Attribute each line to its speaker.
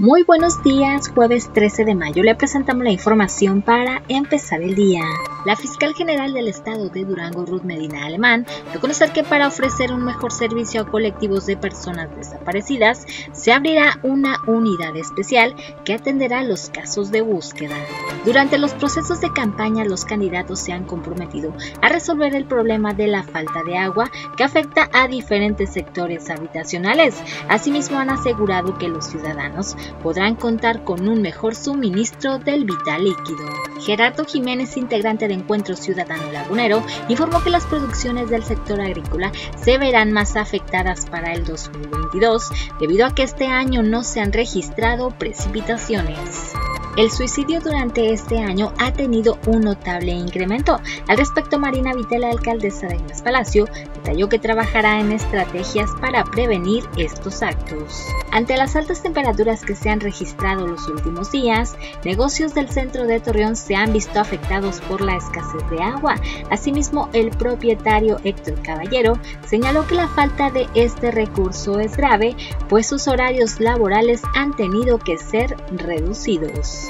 Speaker 1: Muy buenos días, jueves 13 de mayo le presentamos la información para empezar el día. La fiscal general del estado de Durango, Ruth Medina Alemán, dio que para ofrecer un mejor servicio a colectivos de personas desaparecidas, se abrirá una unidad especial que atenderá los casos de búsqueda. Durante los procesos de campaña, los candidatos se han comprometido a resolver el problema de la falta de agua que afecta a diferentes sectores habitacionales. Asimismo, han asegurado que los ciudadanos podrán contar con un mejor suministro del vital líquido. Gerardo Jiménez, integrante de Encuentro Ciudadano Lagunero, informó que las producciones del sector agrícola se verán más afectadas para el 2022 debido a que este año no se han registrado precipitaciones. El suicidio durante este año ha tenido un notable incremento. Al respecto, Marina Vitela, alcaldesa de Inés Palacio, detalló que trabajará en estrategias para prevenir estos actos. Ante las altas temperaturas que se han registrado los últimos días, negocios del centro de Torreón se han visto afectados por la escasez de agua. Asimismo, el propietario Héctor Caballero señaló que la falta de este recurso es grave, pues sus horarios laborales han tenido que ser reducidos.